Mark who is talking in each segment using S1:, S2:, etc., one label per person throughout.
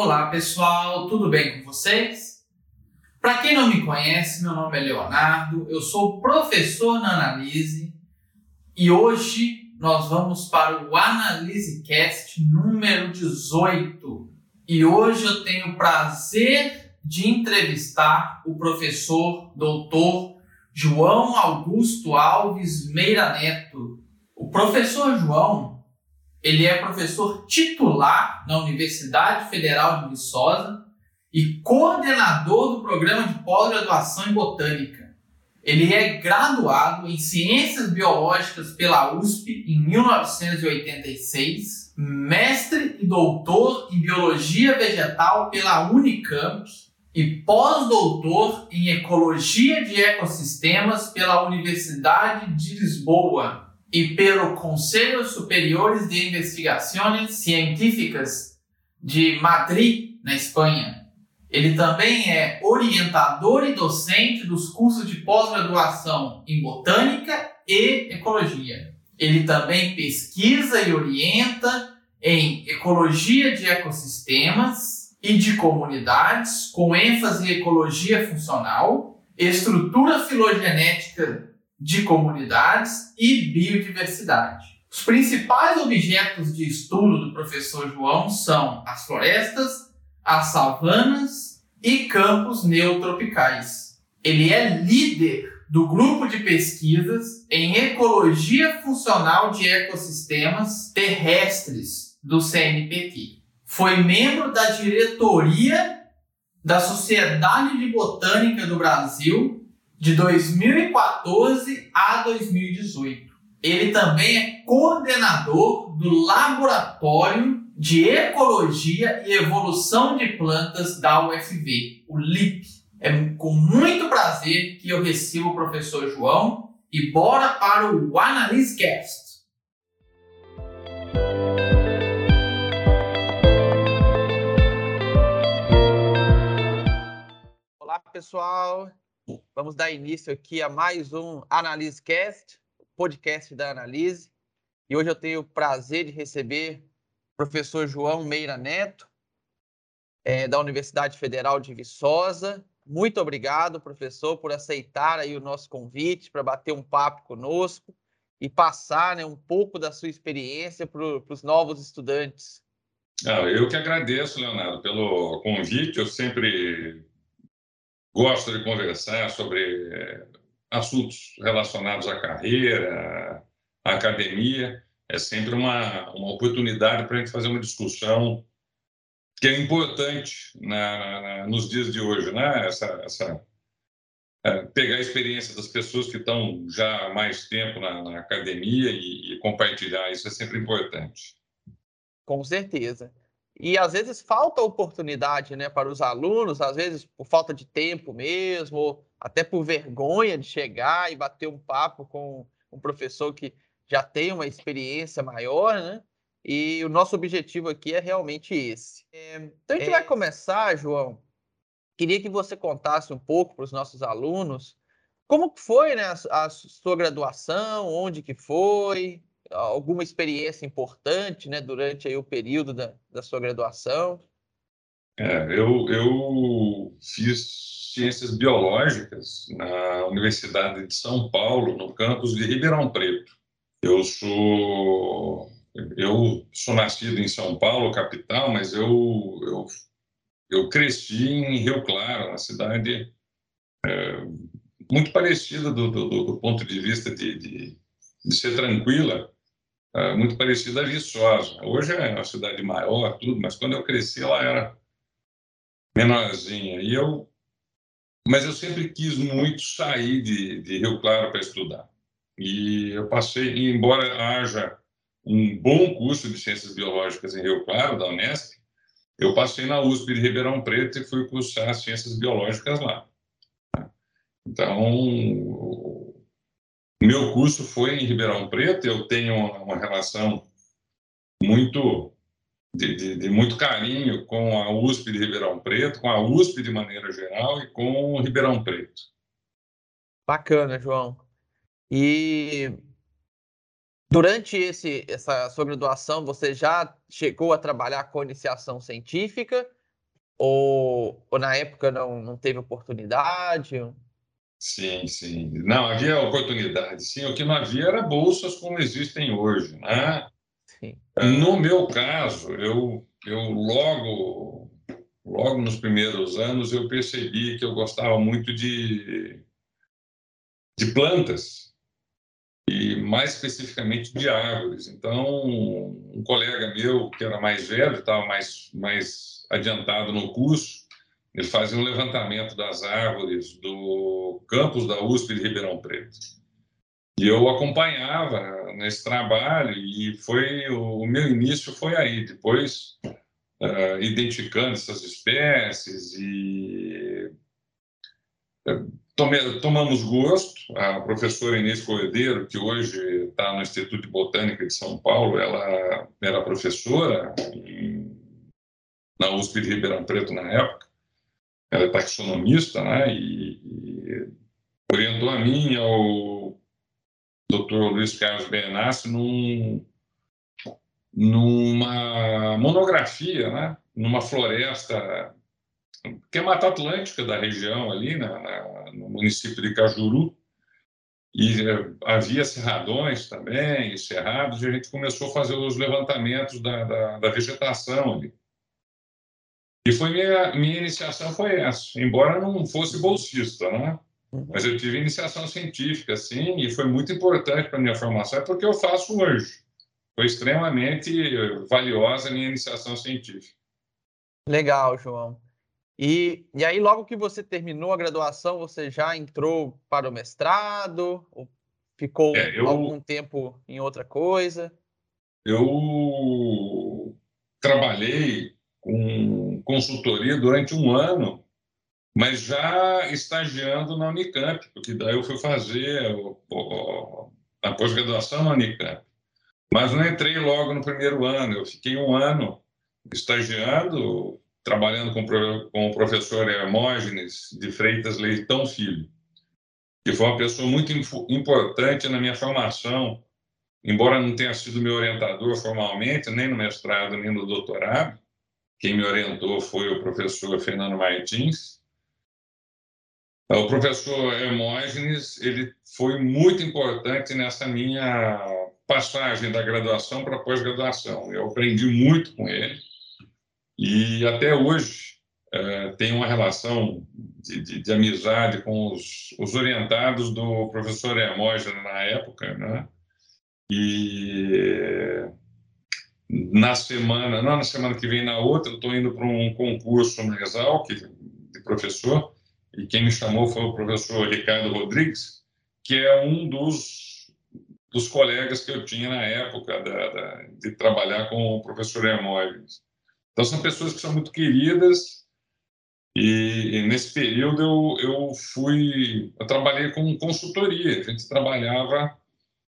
S1: Olá pessoal, tudo bem com vocês? Para quem não me conhece, meu nome é Leonardo, eu sou professor na Analise e hoje nós vamos para o Analise Cast número 18. E hoje eu tenho o prazer de entrevistar o professor doutor João Augusto Alves Meira Neto. O professor João ele é professor titular na Universidade Federal de Viçosa e coordenador do programa de pós-graduação em botânica. Ele é graduado em Ciências Biológicas pela USP em 1986, mestre e doutor em Biologia Vegetal pela Unicamp e pós-doutor em Ecologia de Ecossistemas pela Universidade de Lisboa e pelo Conselho Superiores de Investigações Científicas de Madrid, na Espanha. Ele também é orientador e docente dos cursos de pós-graduação em Botânica e Ecologia. Ele também pesquisa e orienta em Ecologia de Ecossistemas e de Comunidades, com ênfase em Ecologia Funcional, Estrutura Filogenética de comunidades e biodiversidade. Os principais objetos de estudo do professor João são as florestas, as savanas e campos neotropicais. Ele é líder do grupo de pesquisas em ecologia funcional de ecossistemas terrestres do CNPq. Foi membro da diretoria da Sociedade de Botânica do Brasil de 2014 a 2018. Ele também é coordenador do Laboratório de Ecologia e Evolução de Plantas da UFV, o LIP. É com muito prazer que eu recebo o professor João e bora para o AnaliseCast.
S2: Olá, pessoal. Vamos dar início aqui a mais um AnaliseCast, podcast da Analise. E hoje eu tenho o prazer de receber o professor João Meira Neto, é, da Universidade Federal de Viçosa. Muito obrigado, professor, por aceitar aí o nosso convite para bater um papo conosco e passar né, um pouco da sua experiência para os novos estudantes.
S3: Ah, eu que agradeço, Leonardo, pelo convite. Eu sempre gosto de conversar sobre eh, assuntos relacionados à carreira, à academia. É sempre uma, uma oportunidade para a gente fazer uma discussão que é importante na, na, nos dias de hoje, né? Essa, essa é, pegar a experiência das pessoas que estão já há mais tempo na, na academia e, e compartilhar isso é sempre importante.
S2: Com certeza. E às vezes falta oportunidade né, para os alunos, às vezes por falta de tempo mesmo, ou até por vergonha de chegar e bater um papo com um professor que já tem uma experiência maior, né? E o nosso objetivo aqui é realmente esse. É, então a gente é... vai começar, João. Queria que você contasse um pouco para os nossos alunos como foi né, a, a sua graduação, onde que foi, alguma experiência importante né, durante aí, o período da, da sua graduação?
S3: É, eu, eu fiz ciências biológicas na Universidade de São Paulo, no campus de Ribeirão Preto. Eu sou eu sou nascido em São Paulo, capital, mas eu eu, eu cresci em Rio Claro, uma cidade é, muito parecida do, do, do, ponto de vista de, de, de ser tranquila é, muito parecida a Viçosa. Hoje é uma cidade maior, tudo, mas quando eu cresci ela era menorzinha. E eu, mas eu sempre quis muito sair de, de Rio Claro para estudar. E eu passei, embora haja um bom curso de ciências biológicas em Rio Claro, da Unesp, eu passei na USP de Ribeirão Preto e fui cursar ciências biológicas lá. Então, meu curso foi em Ribeirão Preto, eu tenho uma relação muito de, de, de, muito carinho com a USP de Ribeirão Preto, com a USP de maneira geral e com o Ribeirão Preto.
S2: Bacana, João. E durante esse, essa sua graduação, você já chegou a trabalhar com iniciação científica
S1: Ou, ou na época não, não teve oportunidade?
S3: Sim, sim. Não, havia oportunidade, sim. O que não havia era bolsas como existem hoje, né? Sim. No meu caso, eu, eu logo, logo nos primeiros anos, eu percebi que eu gostava muito de, de plantas e mais especificamente de árvores. Então, um colega meu que era mais velho, estava mais, mais adiantado no curso, ele fazia um levantamento das árvores do campus da USP de Ribeirão Preto. E eu acompanhava nesse trabalho e foi o, meu início foi aí. Depois, uh, identificando essas espécies e uh, tome, tomamos gosto. A professora Inês Cordeiro, que hoje está no Instituto de Botânica de São Paulo, ela era professora em, na USP de Ribeirão Preto na época ela é taxonomista, né? E, e orientou a mim ao Dr. Luiz Carlos Benassi num, numa monografia, né? Numa floresta que é Mata Atlântica da região ali, na, na, no município de Cajuru, e eh, havia cerradões também, cerrados, e a gente começou a fazer os levantamentos da, da, da vegetação ali. E foi minha, minha iniciação foi essa, embora não fosse bolsista, né? Uhum. Mas eu tive iniciação científica, sim, e foi muito importante para minha formação, é porque eu faço hoje. Foi extremamente valiosa a minha iniciação científica.
S1: Legal, João. E, e aí, logo que você terminou a graduação, você já entrou para o mestrado? Ou ficou é, eu, algum tempo em outra coisa?
S3: Eu trabalhei com consultoria durante um ano, mas já estagiando na Unicamp, porque daí eu fui fazer a pós-graduação na Unicamp. Mas não entrei logo no primeiro ano, eu fiquei um ano estagiando, trabalhando com, com o professor Hermógenes de Freitas Leitão Filho, que foi uma pessoa muito importante na minha formação, embora não tenha sido meu orientador formalmente, nem no mestrado, nem no doutorado, quem me orientou foi o professor Fernando Martins. O professor Hermógenes, ele foi muito importante nessa minha passagem da graduação para pós-graduação. Eu aprendi muito com ele e até hoje é, tenho uma relação de, de, de amizade com os, os, orientados do professor Hermógenes na época, né? E na semana, não na semana que vem, na outra, estou indo para um concurso na Exalc de professor, e quem me chamou foi o professor Ricardo Rodrigues, que é um dos, dos colegas que eu tinha na época da, da, de trabalhar com o professor Hermógenes. Então, são pessoas que são muito queridas, e, e nesse período eu, eu fui, eu trabalhei com consultoria, a gente trabalhava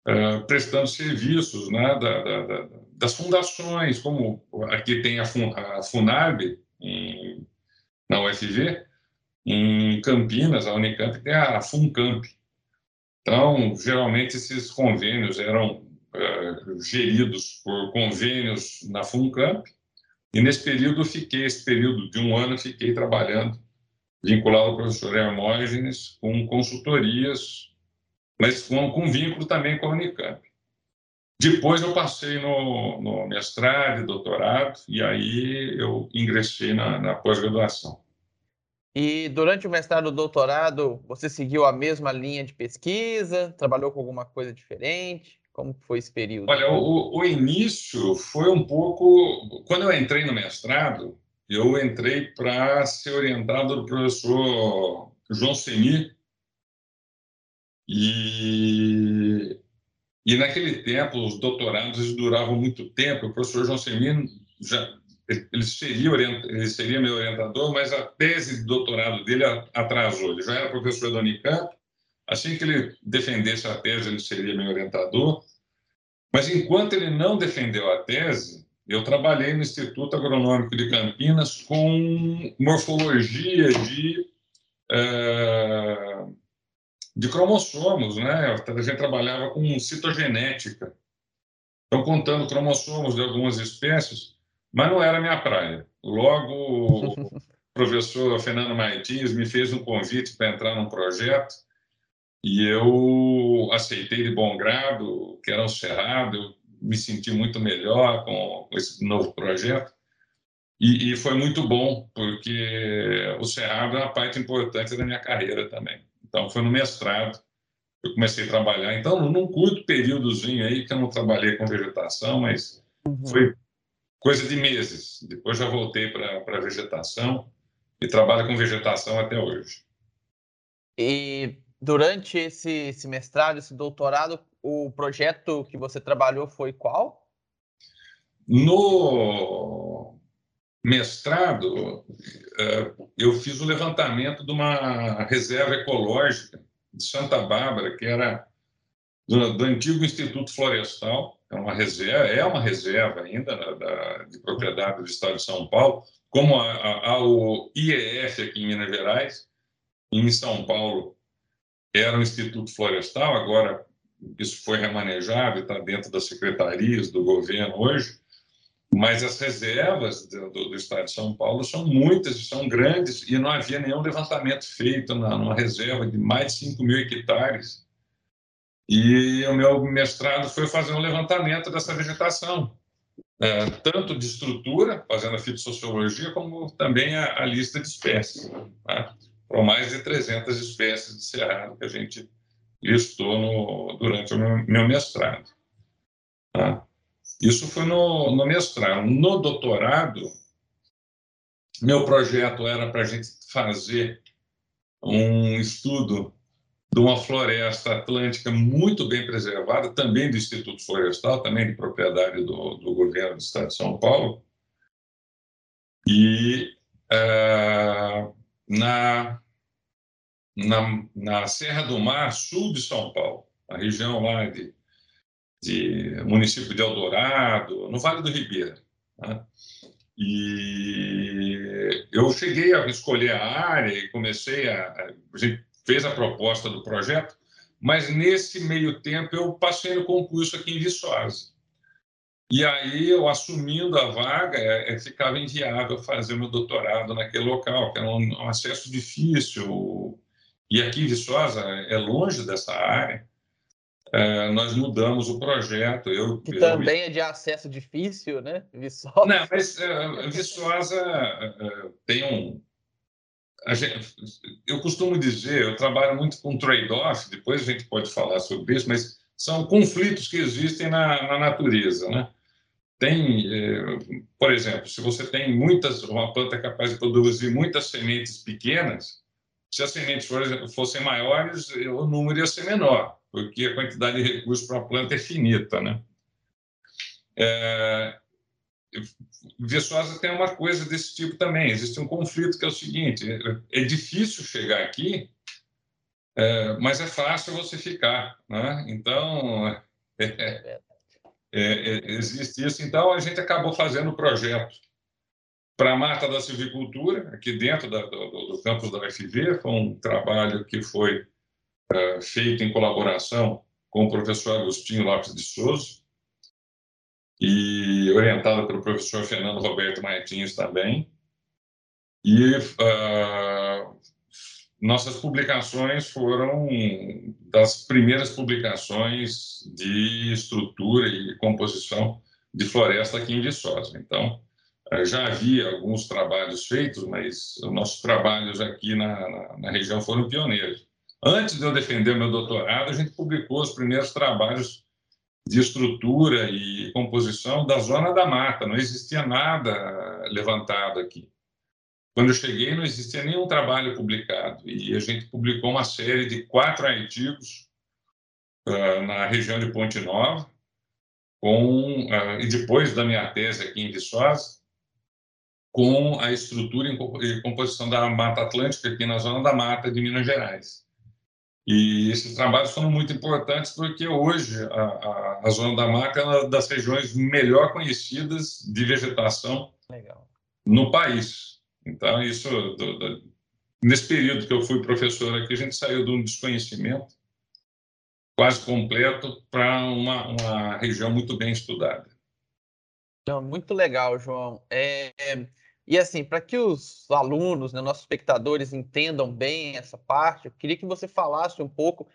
S3: uh, prestando serviços né, da, da, das fundações, como aqui tem a, Fun, a Funarb, em, na UFV, em Campinas, a Unicamp tem a FUNCAMP. Então, geralmente, esses convênios eram uh, geridos por convênios na FUNCAMP, e nesse período, fiquei, esse período de um ano, fiquei trabalhando, vinculado ao professor Hermógenes, com consultorias, mas com, com vínculo também com a Unicamp. Depois eu passei no, no mestrado, doutorado, e aí eu ingressei na, na pós-graduação.
S1: E durante o mestrado e doutorado, você seguiu a mesma linha de pesquisa? Trabalhou com alguma coisa diferente? Como foi esse período?
S3: Olha, o, o início foi um pouco... Quando eu entrei no mestrado, eu entrei para ser orientado do professor João Seni, e e naquele tempo, os doutorados duravam muito tempo. O professor João Semino já ele seria, ele seria meu orientador, mas a tese de doutorado dele atrasou. Ele já era professor da Unicamp. Assim que ele defendesse a tese, ele seria meu orientador. Mas enquanto ele não defendeu a tese, eu trabalhei no Instituto Agronômico de Campinas com morfologia de uh, de cromossomos, né? A gente trabalhava com citogenética. Então, contando cromossomos de algumas espécies, mas não era minha praia. Logo, professor Fernando Martins me fez um convite para entrar num projeto e eu aceitei de bom grado, que era o Cerrado, eu me senti muito melhor com, esse novo projeto. E, e, foi muito bom, porque o Cerrado é uma parte importante da minha carreira também. Então, foi no mestrado eu comecei a trabalhar. Então, num curto períodozinho aí, que eu não trabalhei com vegetação, mas uhum. foi coisa de meses. Depois já voltei para a vegetação e trabalho com vegetação até hoje.
S1: E durante esse, esse mestrado, esse doutorado, o projeto que você trabalhou foi qual?
S3: No mestrado, eh, eu fiz o levantamento de uma reserva ecológica de Santa Bárbara, que era do, do antigo Instituto Florestal, é uma reserva, é uma reserva ainda da, de propriedade do Estado de São Paulo, como a, a, a, o IEF aqui em Minas Gerais, em São Paulo era o Instituto Florestal, agora isso foi remanejado e está dentro das secretarias do governo hoje, mas as reservas do, do, Estado de São Paulo são muitas são grandes, e não havia nenhum levantamento feito na, numa reserva de mais de 5 mil hectares. E o meu mestrado foi fazer um levantamento dessa vegetação, é, tanto de estrutura, fazendo a fitossociologia, como também a, a lista de espécies. Tá? Foram mais de 300 espécies de cerrado que a gente listou no, durante o meu, meu mestrado. Tá? Isso foi no, no mestrado. No doutorado, meu projeto era para a gente fazer um estudo de uma floresta atlântica muito bem preservada, também do Instituto Florestal, também de propriedade do, do governo do Estado de São Paulo. E uh, na, na, na Serra do Mar, sul de São Paulo, a região lá de de município de Eldorado, no Vale do Ribeira. Né? E eu cheguei a escolher a área e comecei a, a gente fez a proposta do projeto, mas nesse meio tempo eu passei no concurso aqui em Viçosa. E aí eu assumindo a vaga, é, é, ficava inviável fazer meu doutorado naquele local, que era um, um acesso difícil. E aqui em Viçosa é longe dessa área é, nós mudamos o projeto. Eu,
S1: que
S3: eu
S1: também é de acesso difícil, né? Viçosa.
S3: Não, mas é, Viçosa é, tem um. Gente, eu costumo dizer, eu trabalho muito com trade-off, depois a gente pode falar sobre isso, mas são conflitos que existem na, na natureza, né? Tem, por exemplo, se você tem muitas, uma planta capaz de produzir muitas sementes pequenas, se as sementes fossem maiores, o número ia ser menor porque a quantidade de recursos para a planta é finita, né? É, Viçosa tem uma coisa desse tipo também. Existe um conflito que é o seguinte: é, é difícil chegar aqui, é, mas é fácil você ficar, né? Então é, é, é, existe isso. Então a gente acabou fazendo o projeto para a Mata da Silvicultura aqui dentro da, do, do campus da UFV. Foi um trabalho que foi é, feito em colaboração com o professor Agostinho Lopes de Souza e orientado pelo professor Fernando Roberto Martins também. E uh, nossas publicações foram das primeiras publicações de estrutura e composição de floresta aqui em Viçosa. Então, uh, já havia alguns trabalhos feitos, mas os nossos trabalhos aqui na, na, na região foram pioneiros. Antes de eu defender meu doutorado, a gente publicou os primeiros trabalhos de estrutura e composição da zona da mata. Não existia nada levantado aqui. Quando eu cheguei, não existia nenhum trabalho publicado. E a gente publicou uma série de quatro artigos uh, na região de Ponte Nova, com, uh, e depois da minha tese aqui em Viçosa, com a estrutura e composição da Mata Atlântica aqui na zona da mata de Minas Gerais. E esses trabalhos foram muito importantes porque hoje a, a, a Zona da Mata é uma das regiões melhor conhecidas de vegetação Legal. no país. Então, isso, do, do, nesse período que eu fui professor aqui, a gente saiu de um desconhecimento quase completo para uma, uma região muito bem estudada.
S1: Muito legal, João. É, E assim, para que os alunos, né, nossos espectadores entendam bem essa parte, eu queria que você falasse um pouco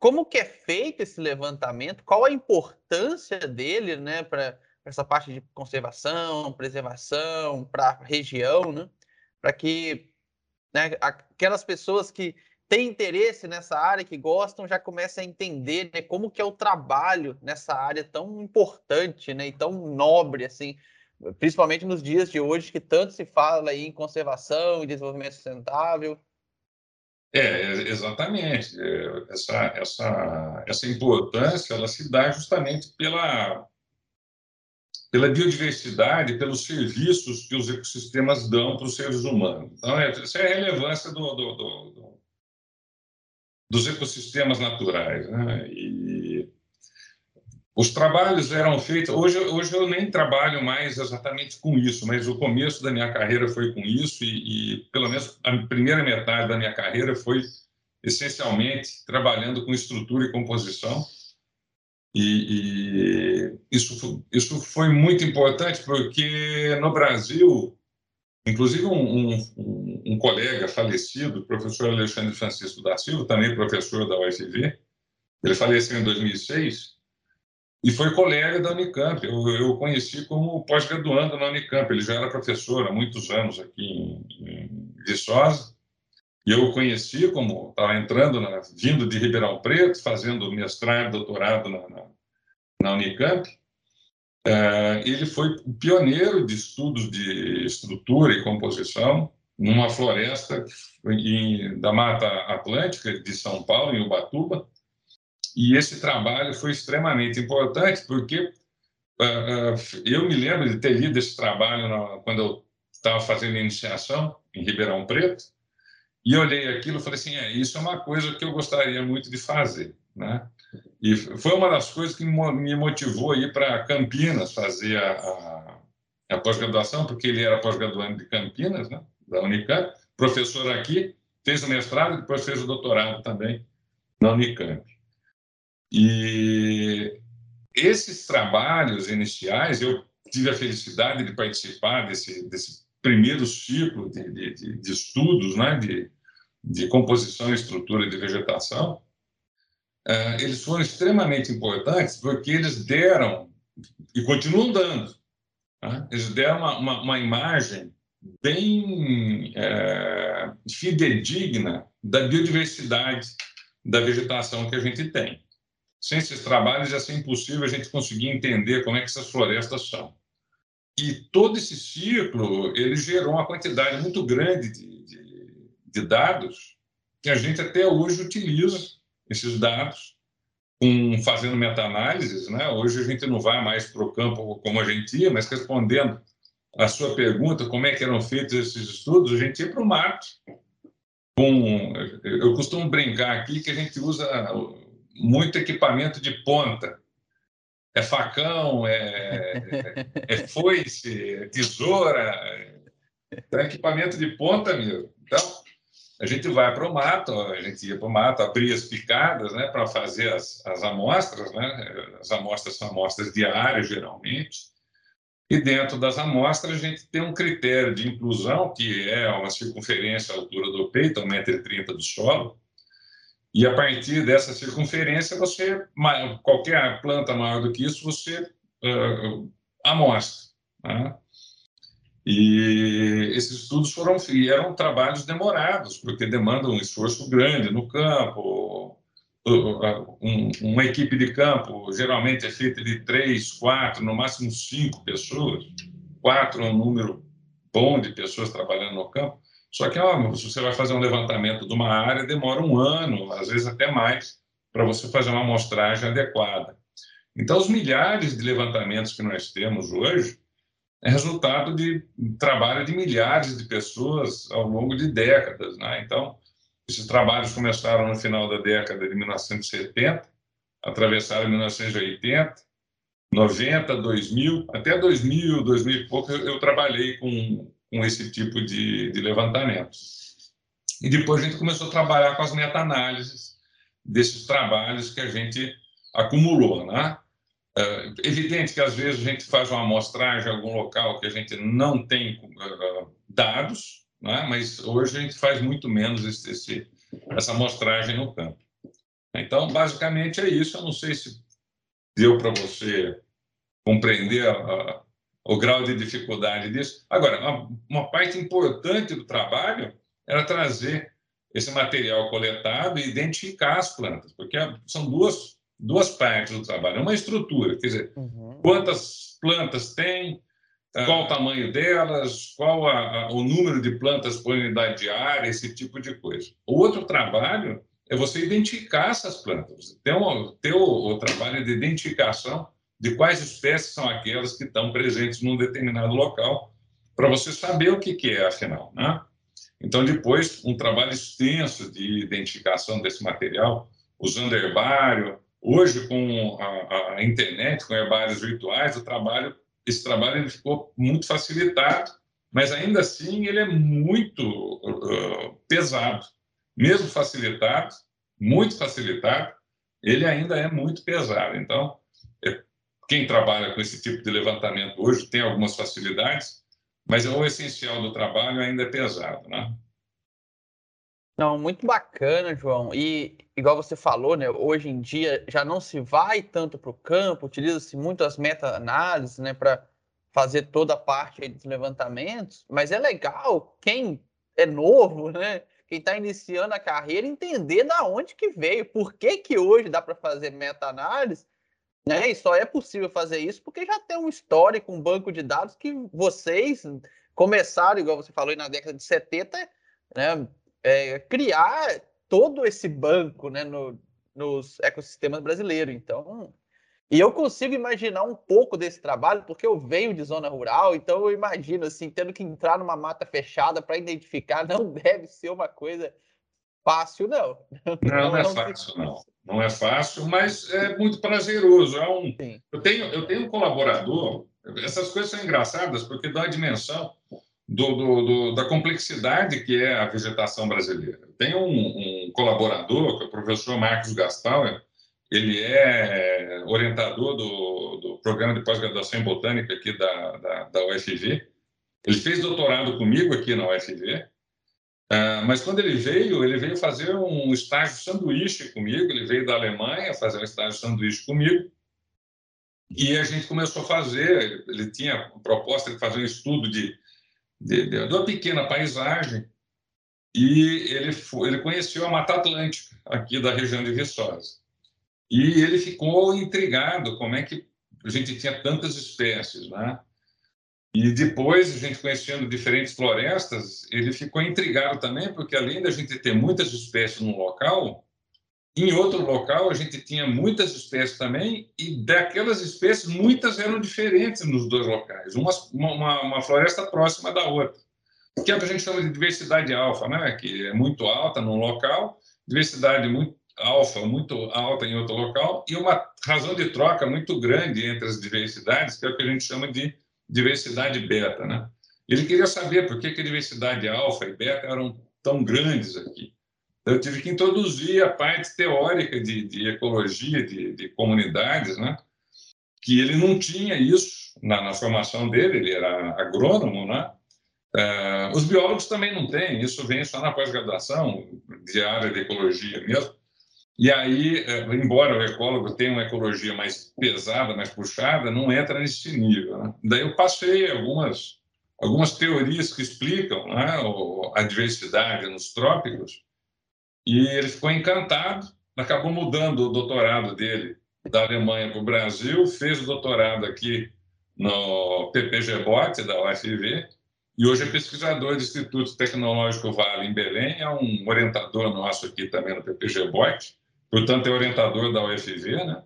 S1: como que é feito esse levantamento, qual a importância dele, né, para essa parte de conservação, preservação, para a região, né, para que né, aquelas pessoas que têm interesse nessa área, que gostam, já comecem a entender né, como que é o trabalho nessa área tão importante né, e tão nobre, assim, principalmente nos dias de hoje que tanto se fala em conservação e desenvolvimento sustentável.
S3: É, exatamente. É, essa, essa, essa importância ela se dá justamente pela, pela biodiversidade, pelos serviços que os ecossistemas dão para os seres humanos. Então, é, essa é a relevância do, do, do, do dos ecossistemas naturais. Né? E os trabalhos eram feitos. Hoje, hoje eu nem trabalho mais exatamente com isso, mas o começo da minha carreira foi com isso, e, e pelo menos a primeira metade da minha carreira foi essencialmente trabalhando com estrutura e composição. E, e, isso, isso foi muito importante porque no Brasil, inclusive um, um, um, colega falecido, o professor Alexandre Francisco da Silva, também professor da UFV, ele faleceu em 2006 e foi colega da Unicamp. Eu, eu conheci como pós-graduando na Unicamp. Ele já era professor há muitos anos aqui em, em Viçosa. E eu o conheci como estava entrando, na, vindo de Ribeirão Preto, fazendo mestrado, doutorado na, na, na Unicamp. É, ele foi pioneiro de estudos de estrutura e composição numa floresta em, da Mata Atlântica de São Paulo, em Ubatuba, e esse trabalho foi extremamente importante, porque uh, uh, eu me lembro de ter lido esse trabalho na, quando eu estava fazendo iniciação em Ribeirão Preto, e olhei aquilo e falei assim: é, isso é uma coisa que eu gostaria muito de fazer. Né? E foi uma das coisas que me motivou a ir para Campinas fazer a, a, a pós-graduação, porque ele era pós-graduando de Campinas, né? da Unicamp, professor aqui, fez o mestrado e depois fez o doutorado também na Unicamp. E esses trabalhos iniciais, eu tive a felicidade de participar desse, desse primeiro ciclo de, de, de estudos né, de, de composição, estrutura de vegetação, uh, eles foram extremamente importantes porque eles deram, e continuam dando, né, eles deram uma, uma, uma imagem bem é, fidedigna da biodiversidade da vegetação que a gente tem. Sem esses trabalhos ia ser impossível a gente conseguir entender como é que essas florestas são. E todo esse ciclo ele gerou uma quantidade muito grande de, de, de dados que a gente até hoje utiliza esses dados com, fazendo meta-análises. Né? Hoje a gente não vai mais para o campo como a gente ia, mas respondendo a sua pergunta, como é que eram feitos esses estudos, a gente ia para o mato. Com, eu costumo brincar aqui que a gente usa muito equipamento de ponta. É facão, é, é foice, é tesoura, é equipamento de ponta mesmo. Então, a gente vai para o mato, a gente ia para o mato, abria as picadas né, para fazer as, as amostras, né? as amostras são amostras diárias, geralmente, e dentro das amostras a gente tem um critério de inclusão, que é uma circunferência à altura do peito, 1,30m do solo, e a partir dessa circunferência, você qualquer planta maior do que isso, você uh, amostra. Né? E esses estudos foram eram trabalhos demorados, porque demandam um esforço grande no campo. Um, uma equipe de campo geralmente é feita de três, quatro, no máximo cinco pessoas. Quatro é um número bom de pessoas trabalhando no campo. Só que ó, se você vai fazer um levantamento de uma área, demora um ano, às vezes até mais, para você fazer uma amostragem adequada. Então, os milhares de levantamentos que nós temos hoje é resultado de trabalho de milhares de pessoas ao longo de décadas. Né? Então, esses trabalhos começaram no final da década de 1970, atravessaram 1980, 90, 2000, até 2000, 2000 e pouco, eu, eu trabalhei com com esse tipo de, de levantamento. E depois a gente começou a trabalhar com as meta-análises desses trabalhos que a gente acumulou, né? É evidente que às vezes a gente faz uma amostragem em algum local que a gente não tem uh, dados, né? mas hoje a gente faz muito menos esse, esse, essa amostragem no campo. Então, basicamente é isso. Eu não sei se deu para você compreender a, o grau de dificuldade disso. Agora, uma, uma parte importante do trabalho era trazer esse material coletado e identificar as plantas, porque são duas, duas partes do trabalho. Uma estrutura, quer dizer, uhum. quantas plantas tem, ah. qual o tamanho delas, qual a, a, o número de plantas por unidade de área, esse tipo de coisa. O outro trabalho é você identificar essas plantas, ter, um, ter o, o trabalho de identificação de quais espécies são aquelas que estão presentes num determinado local, para você saber o que, que é, afinal. Né? Então, depois, um trabalho extenso de identificação desse material, usando herbário. Hoje, com a, a internet, com herbários virtuais, o trabalho, esse trabalho ele ficou muito facilitado, mas ainda assim ele é muito uh, pesado. Mesmo facilitado, muito facilitado, ele ainda é muito pesado. Então, quem trabalha com esse tipo de levantamento hoje tem algumas facilidades, mas o essencial do trabalho ainda é pesado, né?
S1: Não, muito bacana, João. E igual você falou, né? Hoje em dia já não se vai tanto para o campo, utiliza-se muito as meta-análises, né, para fazer toda a parte dos levantamentos. Mas é legal quem é novo, né? Quem está iniciando a carreira entender da onde que veio, por que que hoje dá para fazer meta-análise né? E só é possível fazer isso porque já tem um histórico, um banco de dados que vocês começaram, igual você falou, na década de 70, né? É, criar todo esse banco né, no, nos ecossistemas brasileiros. Então, e eu consigo imaginar um pouco desse trabalho, porque eu venho de zona rural, então eu imagino assim, tendo que entrar numa mata fechada para identificar, não deve ser uma coisa fácil, não.
S3: Não, não, não é fácil, não. Não é fácil, mas é muito prazeroso. É um... eu, tenho, eu tenho um colaborador, essas coisas são engraçadas porque dá a dimensão do, do, do, da complexidade que é a vegetação brasileira. Tem um, um, colaborador, que é o professor Marcos Gastauer, ele é orientador do, do programa de pós-graduação em botânica aqui da, da, da UFV. Ele fez doutorado comigo aqui na UFV, Uh, mas quando ele veio, ele veio fazer um estágio sanduíche comigo, ele veio da Alemanha fazer um estágio sanduíche comigo, e a gente começou a fazer, ele tinha a proposta de fazer um estudo de, de, de, de uma pequena paisagem, e ele, foi, ele conheceu a Mata Atlântica, aqui da região de Viçosa. E ele ficou intrigado como é que a gente tinha tantas espécies, né? E depois, a gente conhecendo diferentes florestas, ele ficou intrigado também, porque além da gente ter muitas espécies no local, em outro local a gente tinha muitas espécies também, e daquelas espécies, muitas eram diferentes nos dois locais, uma, uma, uma floresta próxima da outra, que é o que a gente chama de diversidade alfa, né? que é muito alta num local, diversidade muito alfa muito alta em outro local, e uma razão de troca muito grande entre as diversidades, que é o que a gente chama de diversidade beta, né? Ele queria saber por que, a diversidade alfa e beta eram tão grandes aqui. Então, eu tive que introduzir a parte teórica de, de ecologia de, de, comunidades, né? que ele não tinha isso na, na formação dele, ele era agrônomo, né? Uh, os biólogos também não têm, isso vem só na pós-graduação, de área de ecologia mesmo. E aí, é, embora o ecólogo tenha uma ecologia mais pesada, mais puxada, não entra nesse nível. Né? Daí eu passei algumas, algumas teorias que explicam né, a diversidade nos trópicos, e ele ficou encantado, acabou mudando o doutorado dele da Alemanha para o Brasil, fez o doutorado aqui no PPG-BOT, da UFV, e hoje é pesquisador do Instituto Tecnológico Vale, em Belém, é um orientador nosso aqui também no PPG-BOT, portanto, é orientador da UFV, né?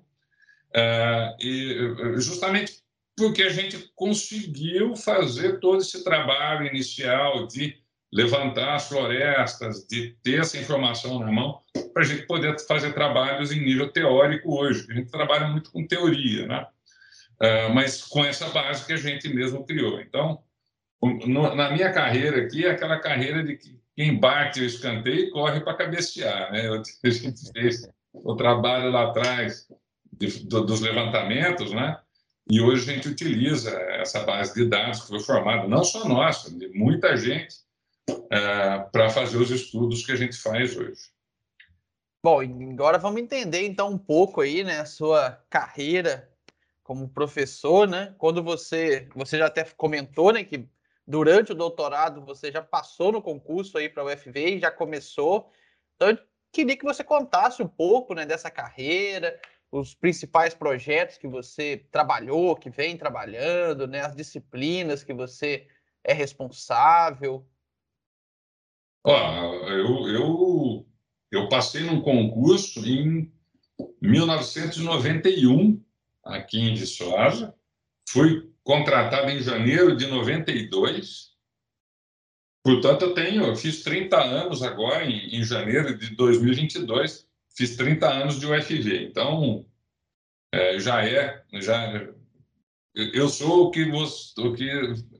S3: Uh, e justamente porque a gente conseguiu fazer todo esse trabalho inicial de levantar as florestas, de ter essa informação na mão, para a gente poder fazer trabalhos em nível teórico hoje. A gente trabalha muito com teoria, né? Uh, mas com essa base que a gente mesmo criou. Então, no, na minha carreira aqui, é aquela carreira de que quem bate o escanteio corre para cabecear. Né? A gente fez o trabalho lá atrás de, do, dos levantamentos, né? E hoje a gente utiliza essa base de dados que foi formada, não só nossa, de muita gente, é, para fazer os estudos que a gente faz hoje.
S1: Bom, agora vamos entender então um pouco aí, né, a sua carreira como professor, né? Quando você, você já até comentou, né, que durante o doutorado você já passou no concurso aí para a UFV e já começou. Então, eu queria que você contasse um pouco, né, dessa carreira, os principais projetos que você trabalhou, que vem trabalhando, né, as disciplinas que você é responsável.
S3: Ó, eu, eu, eu passei num concurso em 1991 aqui em Viçosa. Fui contratado em janeiro de 92. Portanto, eu tenho, eu fiz 30 anos agora, em, em janeiro de 2022, fiz 30 anos de UFV. Então, é, já é, já eu sou o que, você, o que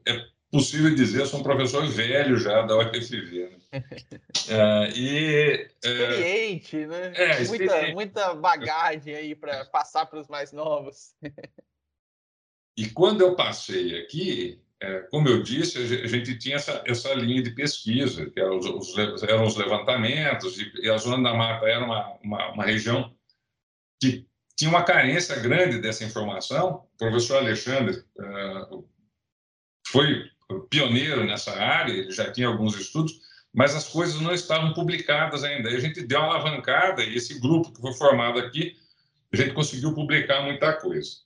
S3: é possível dizer, eu sou um professor velho já da UFV. Né?
S1: É, e, é, experiente, é, né? É, experiente. Muita, muita bagagem aí para passar para os mais novos.
S3: E quando eu passei aqui, é, como eu disse, a gente tinha essa, essa linha de pesquisa, que eram os, eram os levantamentos, e, e, a Zona da Mata era uma, uma, uma, região que tinha uma carência grande dessa informação. O professor Alexandre uh, foi pioneiro nessa área, ele já tinha alguns estudos, mas as coisas não estavam publicadas ainda. Aí a gente deu uma alavancada e esse grupo que foi formado aqui, a gente conseguiu publicar muita coisa.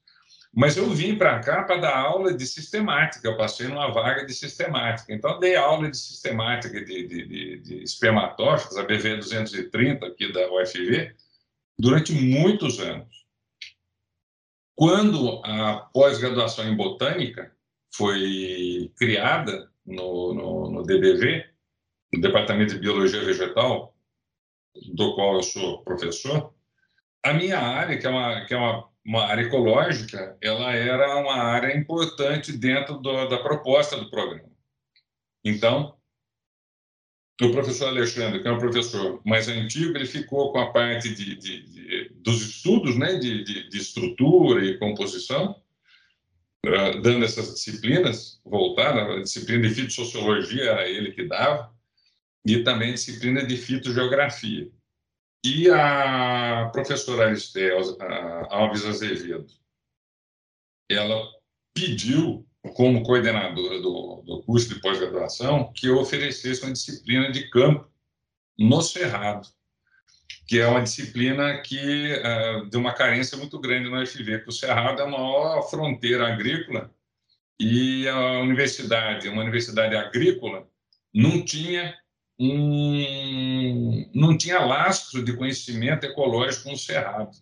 S3: Mas eu vim para cá para dar aula de sistemática, eu passei numa vaga de sistemática. Então, dei aula de sistemática de, de, de, de espermatófitos, a BV 230 aqui da UFV, durante muitos anos. Quando a pós-graduação em botânica foi criada no, no, no DBV, no Departamento de Biologia Vegetal, do qual eu sou professor, a minha área, que é uma, que é uma, uma área ecológica, ela era uma área importante dentro do, da proposta do programa. Então, o professor Alexandre, que é um professor mais antigo, ele ficou com a parte de, de, de dos estudos né, de, de, estrutura e composição, uh, dando essas disciplinas voltadas, a disciplina de fitossociologia era ele que dava, e também disciplina de fitogeografia. E a professora Alves Azevedo, ela pediu, como coordenadora do, do curso de pós-graduação, que eu oferecesse uma disciplina de campo no Cerrado, que é uma disciplina que uh, de uma carência muito grande no UFV, porque o Cerrado é a maior fronteira agrícola e a universidade, uma universidade agrícola, não tinha um, não tinha lastro de conhecimento ecológico no Cerrado.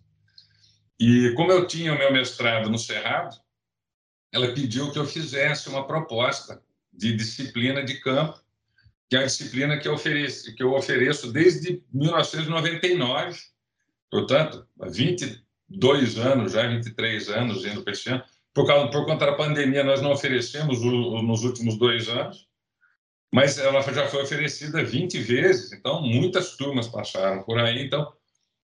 S3: E como eu tinha o meu mestrado no Cerrado, ela pediu que eu fizesse uma proposta de disciplina de campo, que é a disciplina que eu ofereço, que eu ofereço desde 1999, portanto, há 22 anos, já 23 anos indo para esse ano. Por, causa, por conta da pandemia, nós não oferecemos o, nos últimos dois anos, mas ela já foi oferecida 20 vezes, então muitas turmas passaram por aí. Então,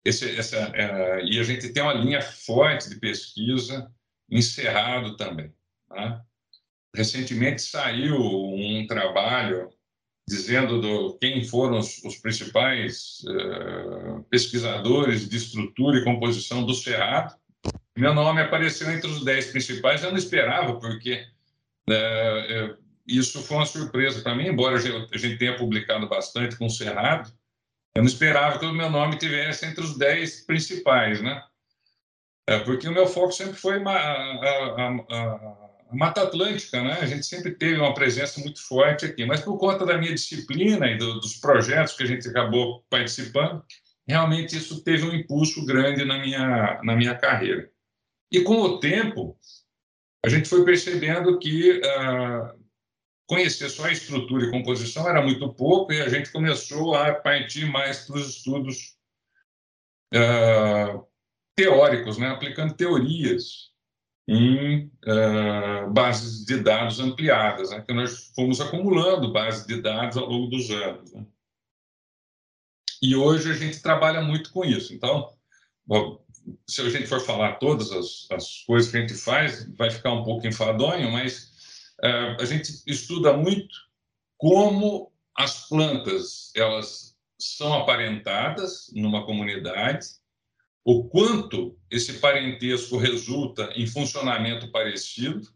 S3: esse, essa, é, e a gente tem uma linha forte de pesquisa encerrado também. Tá? Recentemente saiu um trabalho dizendo do, quem foram os, os principais uh, pesquisadores de estrutura e composição do Cerrado. Meu nome apareceu entre os dez principais, eu não esperava, porque uh, isso foi uma surpresa para mim, embora a gente tenha publicado bastante com o Cerrado, eu não esperava que o meu nome tivesse entre os dez principais, né? É, porque o meu foco sempre foi a, a, a, a, Mata Atlântica, né? A gente sempre teve uma presença muito forte aqui, mas por conta da minha disciplina e do, dos projetos que a gente acabou participando, realmente isso teve um impulso grande na minha, na minha carreira. E com o tempo, a gente foi percebendo que uh, conhecer só a estrutura e composição era muito pouco e a gente começou a partir mais para os estudos uh, teóricos, né? aplicando teorias em uh, bases de dados ampliadas, né? que nós fomos acumulando bases de dados ao longo dos anos. Né? E hoje a gente trabalha muito com isso. Então, se a gente for falar todas as, as coisas que a gente faz, vai ficar um pouco enfadonho, mas a gente estuda muito como as plantas elas são aparentadas numa comunidade, o quanto esse parentesco resulta em funcionamento parecido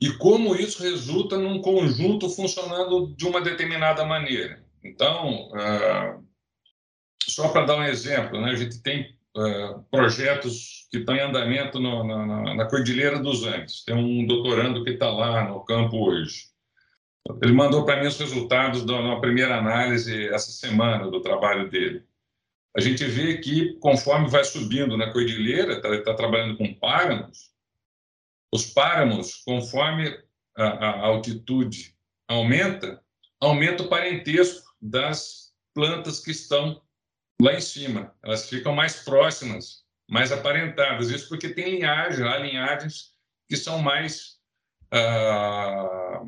S3: e como isso resulta num conjunto funcionando de uma determinada maneira. Então, uh, só para dar um exemplo, né, a gente tem uh, projetos que estão em andamento no, na, na, Cordilheira dos Andes. Tem um doutorando que está lá no campo hoje. Ele mandou para mim os resultados da uma primeira análise essa semana do trabalho dele. A gente vê que, conforme vai subindo na cordilheira, está tá trabalhando com páramos, os páramos, conforme a, a altitude aumenta, aumenta o parentesco das plantas que estão lá em cima. Elas ficam mais próximas, mais aparentadas. Isso porque tem linhagem, há linhagens que são mais ah,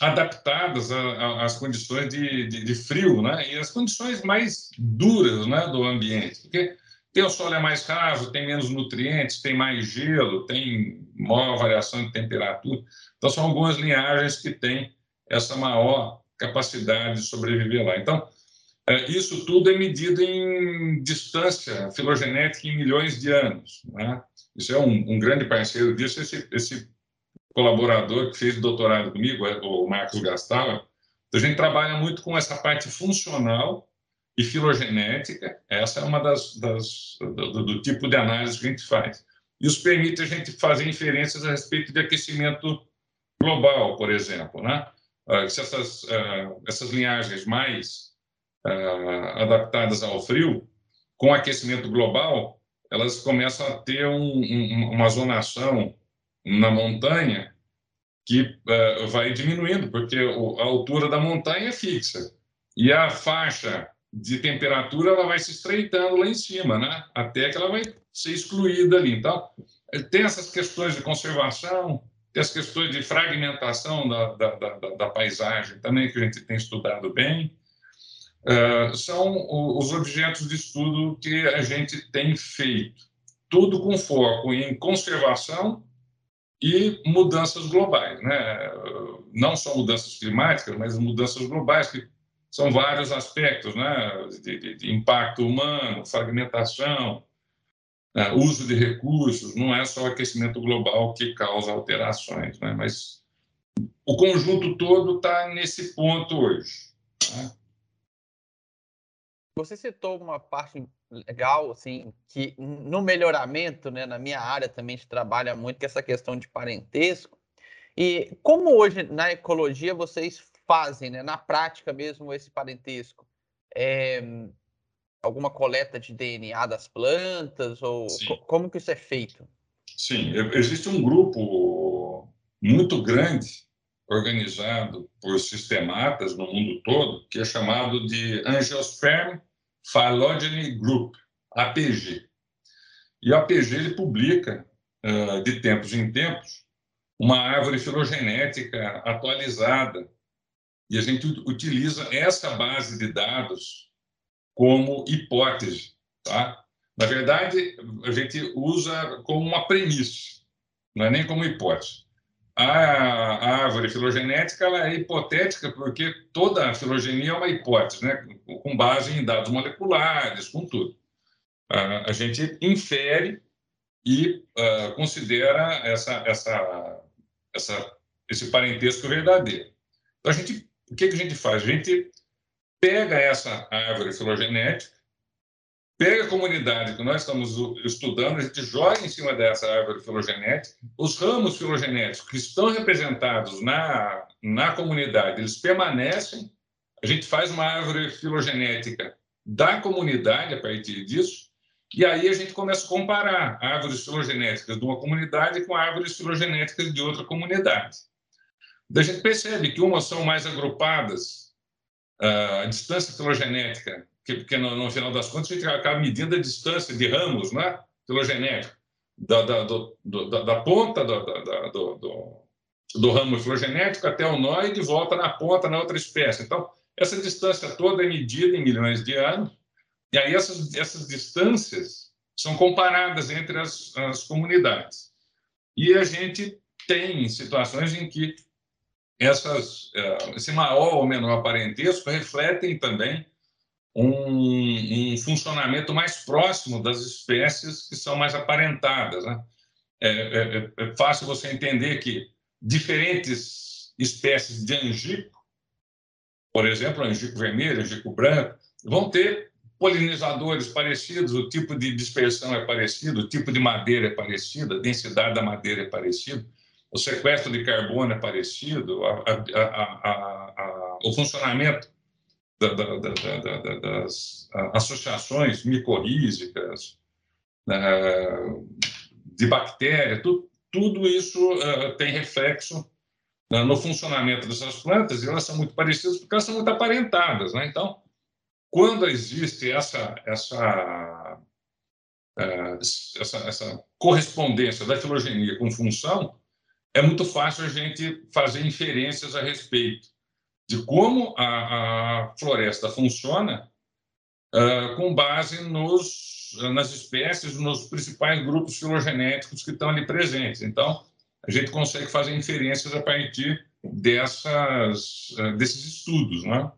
S3: adaptadas às condições de, de, de, frio, né? E as condições mais duras, né, do ambiente. Porque tem o solo é mais raso, tem menos nutrientes, tem mais gelo, tem maior variação de temperatura. Então são algumas linhagens que têm essa maior capacidade de sobreviver lá. Então, isso tudo é medido em distância filogenética em milhões de anos. Né? Isso é um, um, grande parceiro disso, esse, esse, colaborador que fez doutorado comigo, é o Marcos Gastala. Então, a gente trabalha muito com essa parte funcional e filogenética. Essa é uma das, das do, do, tipo de análise que a gente faz. Isso permite a gente fazer inferências a respeito de aquecimento global, por exemplo, né? Ah, se essas, ah, essas linhagens mais uh, adaptadas ao frio, com aquecimento global, elas começam a ter um, um, uma zonação na montanha que uh, vai diminuindo, porque a altura da montanha é fixa. E a faixa de temperatura ela vai se estreitando lá em cima, né? até que ela vai ser excluída ali. Então, tem essas questões de conservação, tem as questões de fragmentação da, da, da, da paisagem também, que a gente tem estudado bem. Uh, são os objetos de estudo que a gente tem feito, tudo com foco em conservação e mudanças globais, né? Não só mudanças climáticas, mas mudanças globais que são vários aspectos, né? De, de, de impacto humano, fragmentação, né? uso de recursos. Não é só o aquecimento global que causa alterações, né? Mas o conjunto todo está nesse ponto hoje. Né?
S1: Você citou uma parte legal, assim, que no melhoramento, né, na minha área também a gente trabalha muito com essa questão de parentesco. E como hoje na ecologia vocês fazem, né, na prática mesmo, esse parentesco? É, alguma coleta de DNA das plantas? Ou como que isso é feito?
S3: Sim, existe um grupo muito grande organizado por sistematas no mundo todo, que é chamado de Angiosperm Phylogeny Group, APG. E o APG ele publica, de tempos em tempos, uma árvore filogenética atualizada. E a gente utiliza essa base de dados como hipótese. Tá? Na verdade, a gente usa como uma premissa, não é nem como hipótese a, árvore filogenética ela é hipotética porque toda a filogenia é uma hipótese, né? com base em dados moleculares, com tudo. A gente infere e uh, considera essa, essa, essa, esse parentesco verdadeiro. Então, a gente, o que, que a gente faz? A gente pega essa árvore filogenética pega a comunidade que nós estamos estudando, a gente joga em cima dessa árvore filogenética, os ramos filogenéticos que estão representados na, na comunidade, eles permanecem, a gente faz uma árvore filogenética da comunidade a partir disso, e aí a gente começa a comparar árvores filogenéticas de uma comunidade com árvores filogenéticas de outra comunidade. A gente percebe que umas são mais agrupadas, ah, a distância filogenética porque no, no, final das contas a gente acaba medindo a distância de ramos né, filogenéticos, da, da, do, da, da ponta do, do, do, ramo filogenético até o nó e de volta na ponta na outra espécie. Então, essa distância toda é medida em milhões de anos E aí essas, essas distâncias são comparadas entre as, as comunidades. E a gente tem situações em que essas, eh, esse maior ou menor parentesco refletem também um, um, funcionamento mais próximo das espécies que são mais aparentadas. Né? É, é, é, fácil você entender que diferentes espécies de angico, por exemplo, angico vermelho, angico branco, vão ter polinizadores parecidos, o tipo de dispersão é parecido, o tipo de madeira é parecido, a densidade da madeira é parecida, o sequestro de carbono é parecido, a, a, a, o funcionamento da, da, da, das associações micorrízicas, né, de bactéria, tudo, tudo isso uh, tem reflexo uh, no funcionamento dessas plantas e elas são muito parecidas porque elas são muito aparentadas. Né? Então, quando existe essa, essa, uh, essa, essa correspondência da filogenia com função, é muito fácil a gente fazer inferências a respeito de como a, a floresta funciona uh, com base nos, nas espécies, nos principais grupos filogenéticos que estão ali presentes. Então, a gente consegue fazer inferências a partir dessas, uh, desses estudos, né?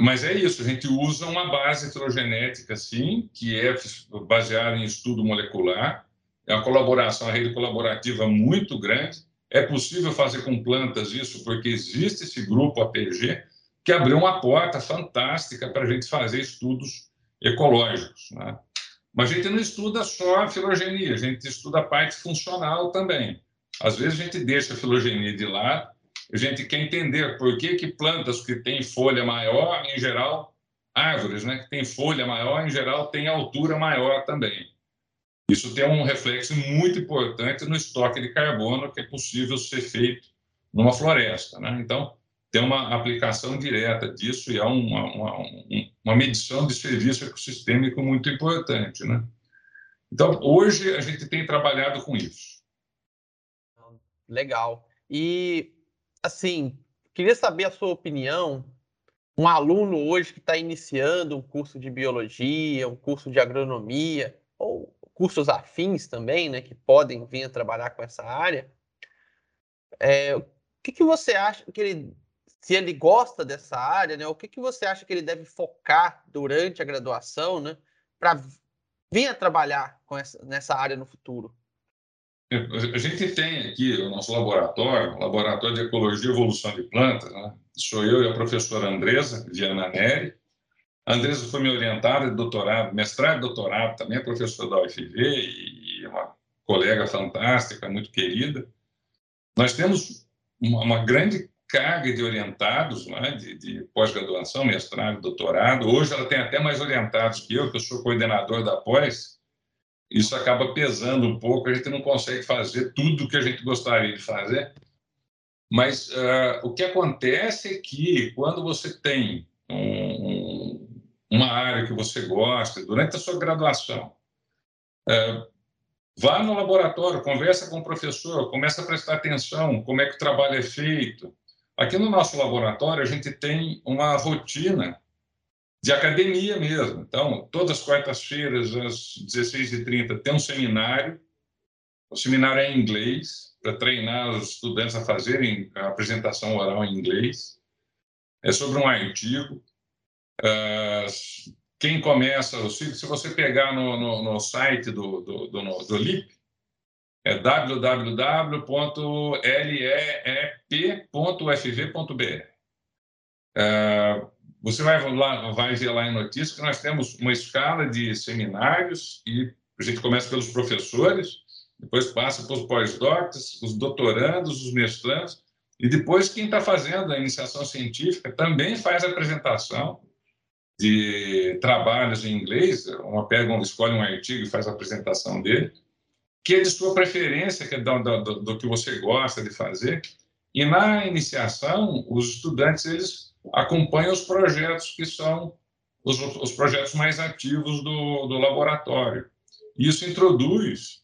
S3: Mas é isso, a gente usa uma base filogenética, sim, que é baseada em estudo molecular, é uma colaboração, uma rede colaborativa muito grande, é possível fazer com plantas isso porque existe esse grupo APG que abriu uma porta fantástica para a gente fazer estudos ecológicos. Né? Mas a gente não estuda só a filogenia, a gente estuda a parte funcional também. Às vezes a gente deixa a filogenia de lado, a gente quer entender por que, que plantas que têm folha maior, em geral, árvores né, que têm folha maior, em geral, têm altura maior também. Isso tem um reflexo muito importante no estoque de carbono que é possível ser feito numa floresta. Né? Então, tem uma aplicação direta disso e há uma, uma, uma medição de serviço ecossistêmico muito importante. Né? Então, hoje a gente tem trabalhado com isso.
S1: Legal. E, assim, queria saber a sua opinião. Um aluno hoje que está iniciando um curso de biologia, um curso de agronomia, ou cursos afins também, né, que podem vir a trabalhar com essa área. É, o que, que você acha que ele, se ele gosta dessa área, né, o que, que você acha que ele deve focar durante a graduação, né, para vir a trabalhar com essa, nessa área no futuro?
S3: A gente tem aqui o nosso laboratório, o Laboratório de Ecologia e Evolução de Plantas, né? sou eu e a professora Andresa Viana Neri, a Andresa foi me orientada de doutorado, mestrado e doutorado também, é professora da UFV e uma colega fantástica, muito querida. Nós temos uma, uma grande carga de orientados, né, de, de pós-graduação, mestrado, doutorado. Hoje ela tem até mais orientados que eu, que eu sou coordenador da pós. Isso acaba pesando um pouco, a gente não consegue fazer tudo o que a gente gostaria de fazer. Mas uh, o que acontece é que quando você tem um, um uma área que você gosta, durante a sua graduação, é, vá no laboratório, conversa com o professor, comece a prestar atenção como é que o trabalho é feito. Aqui no nosso laboratório, a gente tem uma rotina de academia mesmo. Então, todas as quartas-feiras, às 16h30, tem um seminário. O seminário é em inglês, para treinar os estudantes a fazerem a apresentação oral em inglês. É sobre um artigo. Uh, quem começa o ciclo, se você pegar no, no, no site do, do, do, do LIP, é www.leep.ufv.br. Uh, você vai, lá, vai ver lá em notícia que nós temos uma escala de seminários e a gente começa pelos professores, depois passa para os pós-docs, os doutorandos, os mestrandos, e depois quem está fazendo a iniciação científica também faz a apresentação de trabalhos em inglês, uma pega, um, escolhe um artigo e faz a apresentação dele, que é de sua preferência, que é do, do, do, que você gosta de fazer. E na iniciação, os estudantes eles acompanham os projetos que são os, os projetos mais ativos do, do laboratório. Isso introduz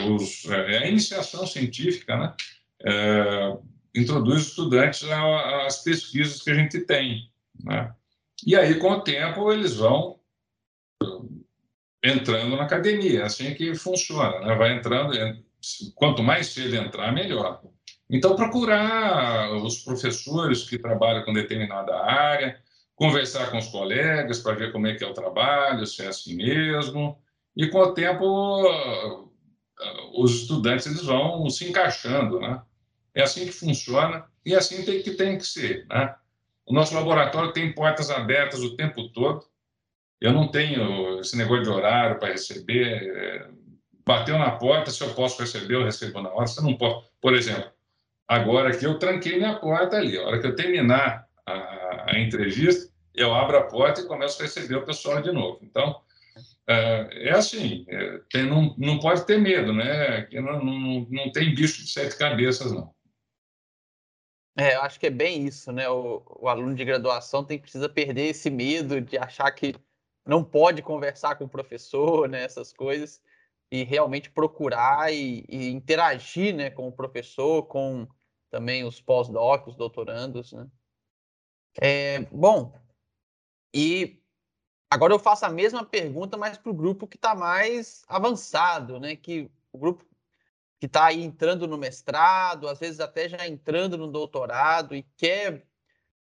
S3: os, é, a iniciação científica, né? É, introduz os estudantes às pesquisas que a gente tem, né? E aí, com o tempo, eles vão entrando na academia. É assim que funciona, né? vai entrando, quanto mais cedo entrar, melhor. Então, procurar os professores que trabalham com determinada área, conversar com os colegas para ver como é que é o trabalho, se é assim mesmo, e com o tempo os estudantes eles vão se encaixando, né? É assim que funciona e é assim tem que tem que ser, né? O nosso laboratório tem portas abertas o tempo todo. Eu não tenho esse negócio de horário para receber. É, bateu na porta, se eu posso receber, eu recebo na hora. Você não pode. Por exemplo, agora que eu tranquei minha porta ali. A hora que eu terminar a, a entrevista, eu abro a porta e começo a receber o pessoal de novo. Então, é, é assim, é, tem, não, não pode ter medo, né? Não, não, não tem bicho de sete cabeças, não.
S1: É, eu acho que é bem isso, né? O, o aluno de graduação tem precisa perder esse medo de achar que não pode conversar com o professor, né? Essas coisas e realmente procurar e, e interagir, né? Com o professor, com também os pós-docs, os doutorandos, né? É, bom, e agora eu faço a mesma pergunta, mas para o grupo que está mais avançado, né? Que o grupo que está aí entrando no mestrado, às vezes até já entrando no doutorado e quer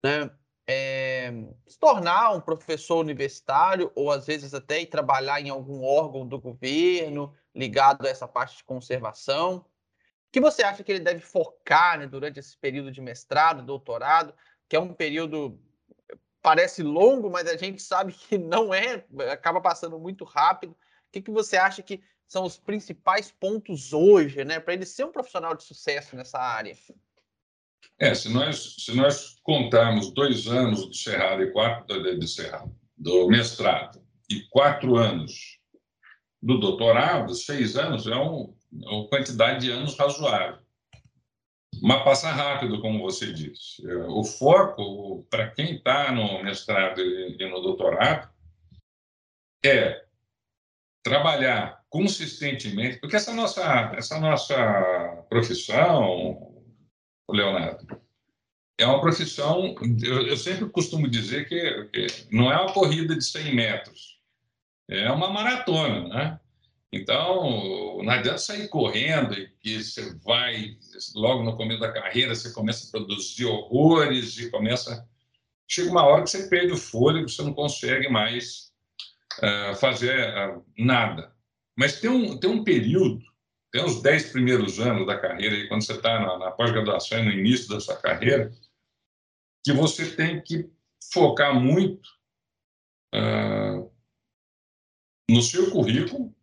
S1: né, é, se tornar um professor universitário ou às vezes até trabalhar em algum órgão do governo ligado a essa parte de conservação. O que você acha que ele deve focar né, durante esse período de mestrado, doutorado, que é um período parece longo, mas a gente sabe que não é, acaba passando muito rápido. O que, que você acha que são os principais pontos hoje, né, para ele ser um profissional de sucesso nessa área?
S3: É, se nós, se nós contarmos dois anos do Cerrado e quatro de Cerrado, do mestrado e quatro anos do doutorado, seis anos é, um, é uma quantidade de anos razoável. Mas passa rápido, como você disse. É, o foco, para quem está no mestrado e no doutorado, é trabalhar consistentemente, porque essa nossa, essa nossa profissão, Leonardo, é uma profissão, eu, sempre costumo dizer que, que, não é uma corrida de 100 metros, é uma maratona, né? Então, não adianta sair correndo e que você vai, logo no começo da carreira, você começa a produzir horrores e começa... Chega uma hora que você perde o fôlego, você não consegue mais uh, fazer uh, nada. Mas tem um, tem um período, tem uns 10 primeiros anos da carreira, quando você está na, na pós-graduação e no início da sua carreira, que você tem que focar muito uh, no seu currículo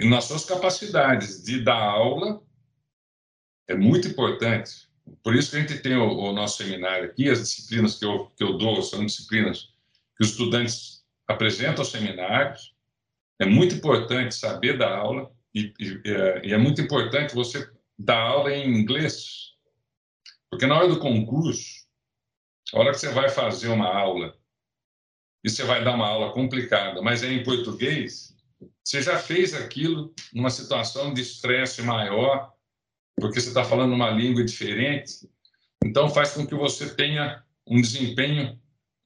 S3: nas suas capacidades de dar aula. É muito importante. Por isso que a gente tem o, o nosso seminário aqui, as disciplinas que eu, que eu dou são disciplinas que os estudantes apresentam aos seminários, é muito importante saber dar aula e, e, e é muito importante você dar aula em inglês, porque na hora do concurso, a hora que você vai fazer uma aula e você vai dar uma aula complicada, mas é em português, você já fez aquilo numa situação de estresse maior, porque você está falando uma língua diferente, então faz com que você tenha um desempenho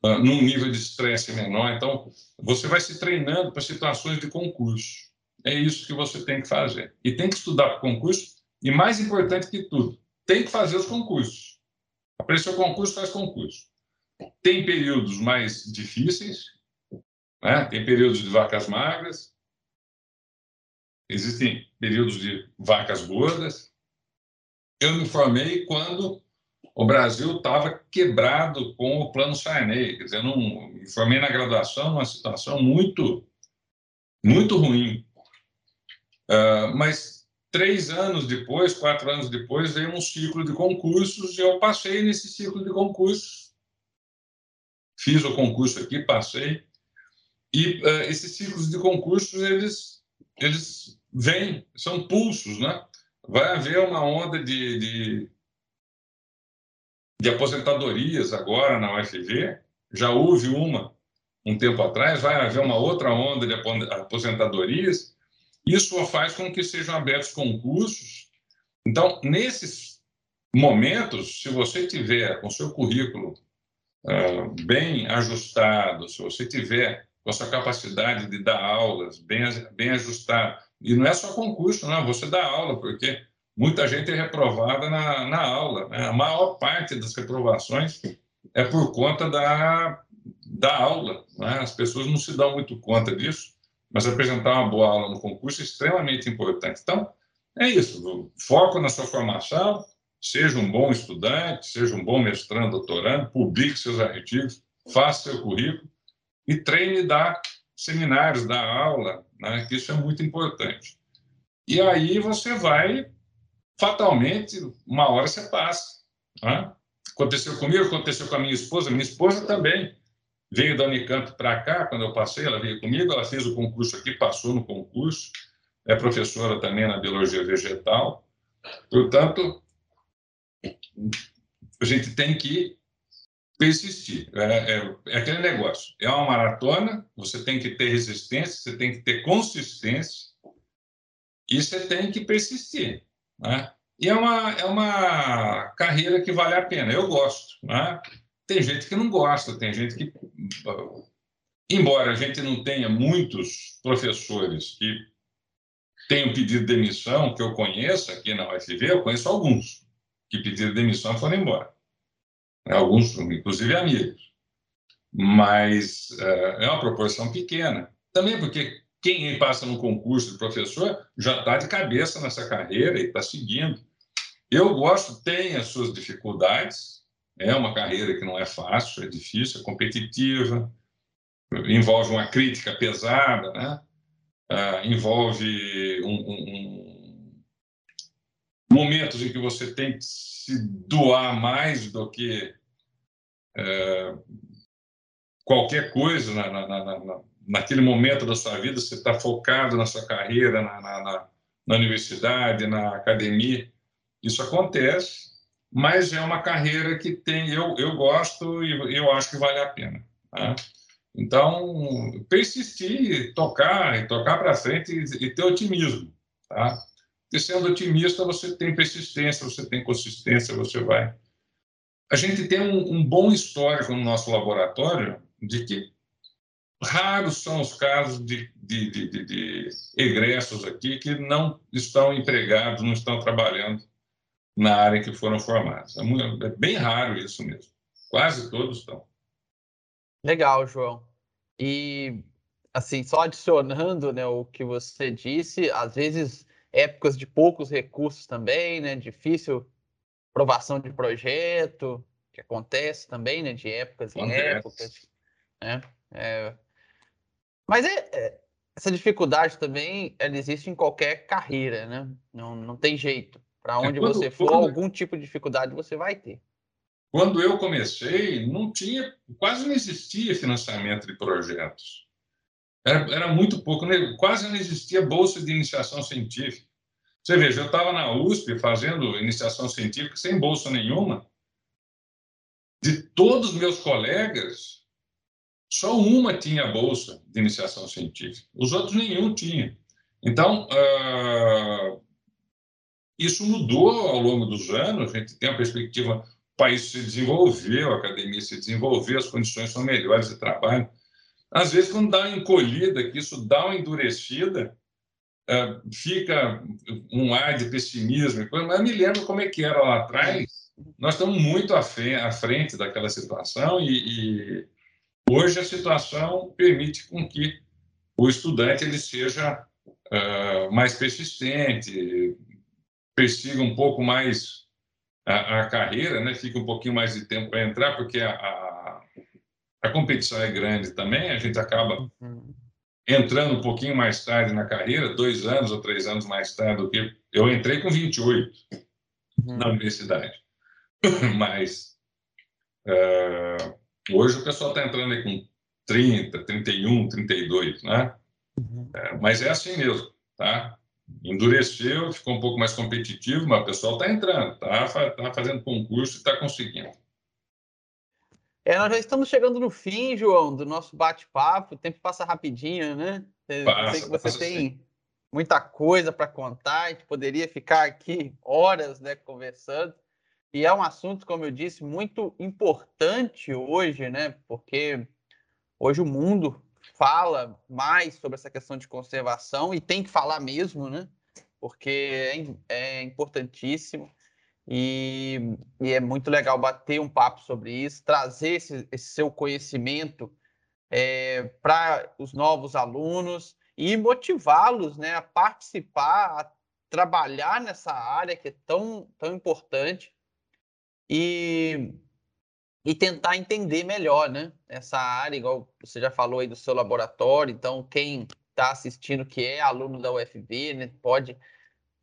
S3: uh, num nível de estresse menor. Então, você vai se treinando para situações de concurso. É isso que você tem que fazer. E tem que estudar para concurso, e mais importante que tudo, tem que fazer os concursos. Apareceu concurso, faz concurso. Tem períodos mais difíceis, né? tem períodos de vacas magras, existem períodos de vacas gordas. Eu me formei quando o Brasil estava quebrado com o plano Sarney. Quer dizer, não me formei na graduação numa situação muito, muito ruim. Uh, mas três anos depois, quatro anos depois, veio um ciclo de concursos e eu passei nesse ciclo de concursos. Fiz o concurso aqui, passei. E uh, esses ciclos de concursos, eles, eles vêm, são pulsos, né? Vai haver uma onda de, de de aposentadorias agora na UFV. Já houve uma um tempo atrás, vai haver uma outra onda de aposentadorias. Isso faz com que sejam abertos concursos. Então, nesses momentos, se você tiver com seu currículo uh, bem ajustado, se você tiver com a sua capacidade de dar aulas bem, bem ajustada. E não é só concurso, não, você dá aula, porque muita gente é reprovada na, na aula. Né? A maior parte das reprovações é por conta da, da aula. Né? As pessoas não se dão muito conta disso, mas apresentar uma boa aula no concurso é extremamente importante. Então, é isso. Foco na sua formação, seja um bom estudante, seja um bom mestrando, doutorando, publique seus artigos, faça seu currículo e treine dar seminários, dar aula, né? isso é muito importante. E aí você vai, fatalmente, uma hora você passa. Né? Aconteceu comigo, aconteceu com a minha esposa, minha esposa também veio da Unicamp para cá, quando eu passei, ela veio comigo, ela fez o concurso aqui, passou no concurso, é professora também na biologia vegetal. Portanto, a gente tem que persistir. É, é, é, aquele negócio. É uma maratona, você tem que ter resistência, você tem que ter consistência e você tem que persistir. Né? E é uma, é uma carreira que vale a pena. Eu gosto. Né? Tem gente que não gosta, tem gente que. Embora a gente não tenha muitos professores que tenham pedido demissão, que eu conheço aqui na UFV, eu conheço alguns que pediram demissão e foram embora. Alguns, inclusive, amigos. Mas uh, é uma proporção pequena. Também porque quem passa no concurso de professor já está de cabeça nessa carreira e está seguindo. Eu gosto, tem as suas dificuldades, é uma carreira que não é fácil, é difícil, é competitiva, envolve uma crítica pesada, né? Uh, envolve um, um, momentos em que você tem que se doar mais do que é, qualquer coisa na, na, na, naquele momento da sua vida, você está focado na sua carreira, na, na, universidade, na academia. Isso acontece, mas é uma carreira que tem, eu, eu gosto e eu acho que vale a pena. Tá? Então, persistir, tocar, tocar para frente e, e ter otimismo. Tá? Porque sendo otimista, você tem persistência, você tem consistência, você vai. A gente tem um, um bom histórico no nosso laboratório de que raros são os casos de, de, de, de, egressos aqui que não estão empregados, não estão trabalhando na área que foram formados. É, muito, é, bem raro isso mesmo. Quase todos estão.
S1: Legal, João. E assim, só adicionando né, o que você disse, às vezes épocas de poucos recursos também, né? Difícil aprovação de projeto, que acontece também, né? De épocas em épocas, né? É... Mas é, é, essa dificuldade também, ela existe em qualquer carreira, né? Não, não tem jeito. Para é, onde é, quando, você for, quando... algum tipo de dificuldade você vai ter.
S3: Quando eu comecei, não tinha, quase não existia financiamento de projetos. Era, era muito pouco, né? quase não existia bolsa de iniciação científica. Você veja, eu estava na USP fazendo iniciação científica sem bolsa nenhuma. De todos os meus colegas, só uma tinha bolsa de iniciação científica. Os outros nenhum tinha. Então, uh, isso mudou ao longo dos anos. A gente tem a perspectiva, o país se desenvolveu, a academia se desenvolveu, as condições são melhores de trabalho. Às vezes, quando dá uma encolhida, que isso dá uma endurecida, fica um ar de pessimismo. Mas me lembro como é que era lá atrás. Nós estamos muito à frente daquela situação e, e hoje a situação permite com que o estudante ele seja uh, mais persistente, persiga um pouco mais a, a, carreira, né? Fica um pouquinho mais de tempo para entrar, porque a, a, a, competição é grande também. A gente acaba uhum entrando um pouquinho mais tarde na carreira, dois anos ou três anos mais tarde do que eu entrei com 28 uhum. na universidade. Mas uh, hoje o pessoal está entrando aí com 30, 31, 32, né? Uhum. Uh, mas é assim mesmo, tá? Endureceu, ficou um pouco mais competitivo, mas o pessoal está entrando, está tá fazendo concurso e está conseguindo.
S1: É, nós já estamos chegando no fim, João, do nosso bate-papo. O tempo passa rapidinho, né? Passa, Eu sei que você tem sim. muita coisa para contar. A gente poderia ficar aqui horas né, conversando. E é um assunto, como eu disse, muito importante hoje, né? Porque hoje o mundo fala mais sobre essa questão de conservação e tem que falar mesmo, né? Porque é, é importantíssimo e, e, é muito legal bater um papo sobre isso, trazer esse, esse seu conhecimento é, para os novos alunos e motivá-los né, a participar, a trabalhar nessa área que é tão, tão importante e, e tentar entender melhor né, essa área, igual você já falou aí do seu laboratório. Então, quem está assistindo que é aluno da UFV, né, pode,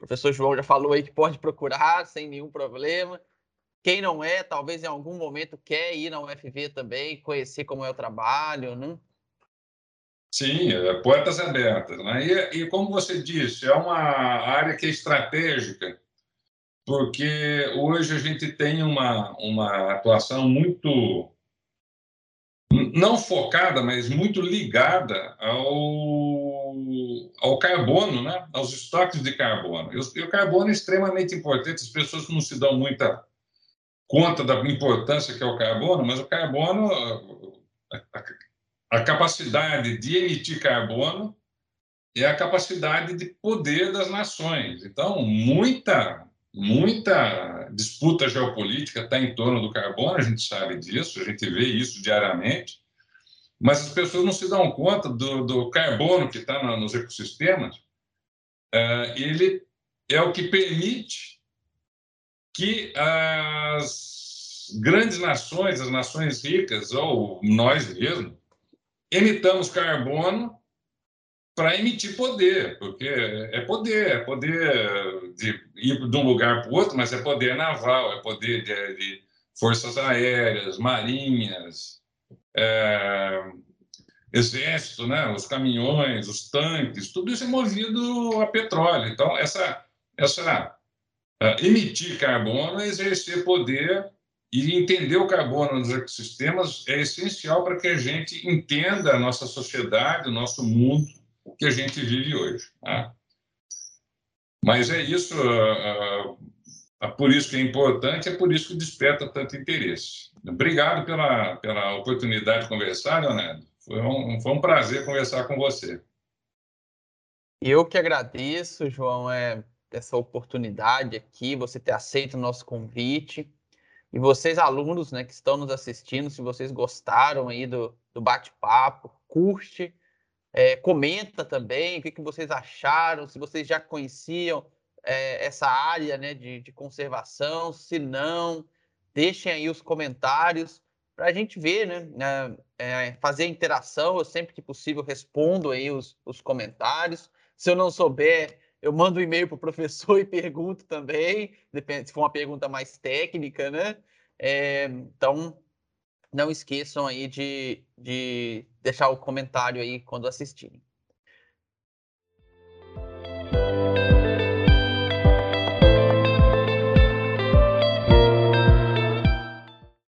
S1: professor João já falou aí que pode procurar sem nenhum problema. Quem não é, talvez em algum momento quer ir na UFV também, conhecer como é o trabalho, né?
S3: Sim, é, portas abertas. Né? E, e, como você disse, é uma área que é estratégica, porque hoje a gente tem uma, uma atuação muito, não focada, mas muito ligada ao, ao carbono, né? aos estoques de carbono. E o, carbono é extremamente importante, as pessoas não se dão muita conta da importância que é o carbono, mas o carbono, a capacidade de emitir carbono é a capacidade de poder das nações. Então, muita, muita disputa geopolítica está em torno do carbono, a gente sabe disso, a gente vê isso diariamente, mas as pessoas não se dão conta do, do carbono que está nos ecossistemas. Uh, ele é o que permite que as grandes nações, as nações ricas, ou nós mesmos, emitamos carbono para emitir poder, porque é poder, é poder de ir de um lugar para o outro, mas é poder naval, é poder de, de forças aéreas, marinhas, é, exército, né? os caminhões, os tanques, tudo isso é movido a petróleo. Então, essa, essa Uh, emitir carbono é exercer poder e entender o carbono nos ecossistemas é essencial para que a gente entenda a nossa sociedade, o nosso mundo, o que a gente vive hoje. Tá? Mas é isso, uh, uh, por isso que é importante, é por isso que desperta tanto interesse. Obrigado pela, pela oportunidade de conversar, Leonardo. Foi um, foi um prazer conversar com você.
S1: Eu que agradeço, João. É, essa oportunidade aqui, você ter aceito o nosso convite. E vocês, alunos, né, que estão nos assistindo, se vocês gostaram aí do, do bate-papo, curte, é, comenta também o que, que vocês acharam, se vocês já conheciam é, essa área né, de, de conservação, se não, deixem aí os comentários para a gente ver, né, é, fazer a interação. Eu sempre que possível respondo aí os, os comentários. Se eu não souber, eu mando um e-mail para o professor e pergunto também, depende se for uma pergunta mais técnica, né? É, então, não esqueçam aí de, de deixar o comentário aí quando assistirem.